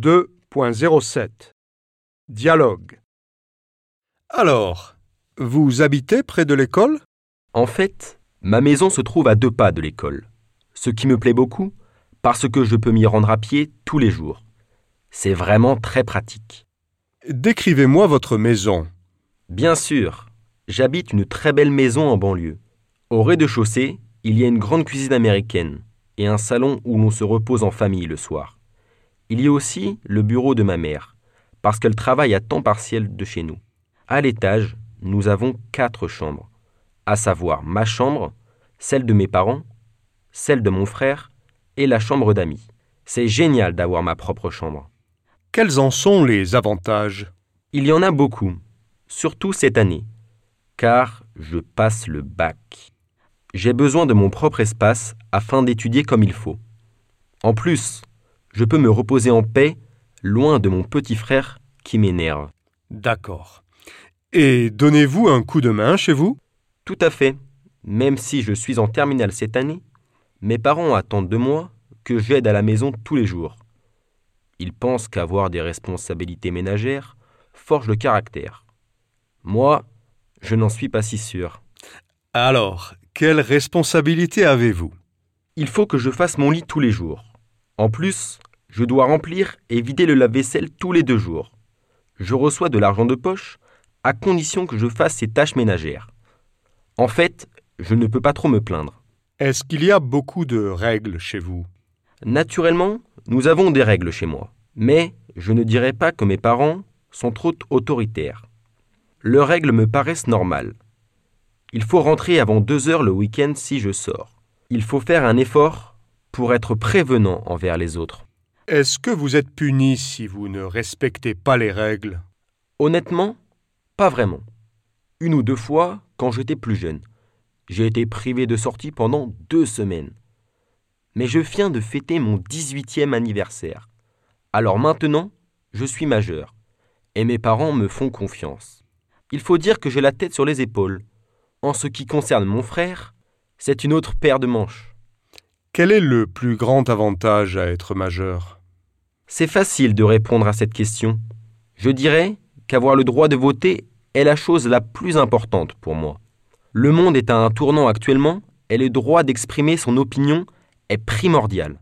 2.07 Dialogue Alors, vous habitez près de l'école? En fait, ma maison se trouve à deux pas de l'école, ce qui me plaît beaucoup parce que je peux m'y rendre à pied tous les jours. C'est vraiment très pratique. Décrivez-moi votre maison. Bien sûr, j'habite une très belle maison en banlieue. Au rez-de-chaussée, il y a une grande cuisine américaine et un salon où l'on se repose en famille le soir. Il y a aussi le bureau de ma mère, parce qu'elle travaille à temps partiel de chez nous. À l'étage, nous avons quatre chambres, à savoir ma chambre, celle de mes parents, celle de mon frère et la chambre d'amis. C'est génial d'avoir ma propre chambre. Quels en sont les avantages? Il y en a beaucoup, surtout cette année, car je passe le bac. J'ai besoin de mon propre espace afin d'étudier comme il faut. En plus, je peux me reposer en paix, loin de mon petit frère qui m'énerve. D'accord. Et donnez-vous un coup de main chez vous? Tout à fait. Même si je suis en terminale cette année, mes parents attendent de moi que j'aide à la maison tous les jours. Ils pensent qu'avoir des responsabilités ménagères forge le caractère. Moi, je n'en suis pas si sûr. Alors, quelle responsabilité avez-vous? Il faut que je fasse mon lit tous les jours. En plus, je dois remplir et vider le lave-vaisselle tous les deux jours. Je reçois de l'argent de poche à condition que je fasse ces tâches ménagères. En fait, je ne peux pas trop me plaindre. Est-ce qu'il y a beaucoup de règles chez vous? Naturellement, nous avons des règles chez moi, mais je ne dirais pas que mes parents sont trop autoritaires. Leurs règles me paraissent normales. Il faut rentrer avant deux heures le week-end si je sors. Il faut faire un effort pour être prévenant envers les autres. Est-ce que vous êtes puni si vous ne respectez pas les règles? Honnêtement, pas vraiment. Une ou deux fois quand j'étais plus jeune. J'ai été privé de sortie pendant deux semaines. Mais je viens de fêter mon 18e anniversaire. Alors maintenant, je suis majeur. Et mes parents me font confiance. Il faut dire que j'ai la tête sur les épaules. En ce qui concerne mon frère, c'est une autre paire de manches. Quel est le plus grand avantage à être majeur? C'est facile de répondre à cette question. Je dirais qu'avoir le droit de voter est la chose la plus importante pour moi. Le monde est à un tournant actuellement et le droit d'exprimer son opinion est primordial.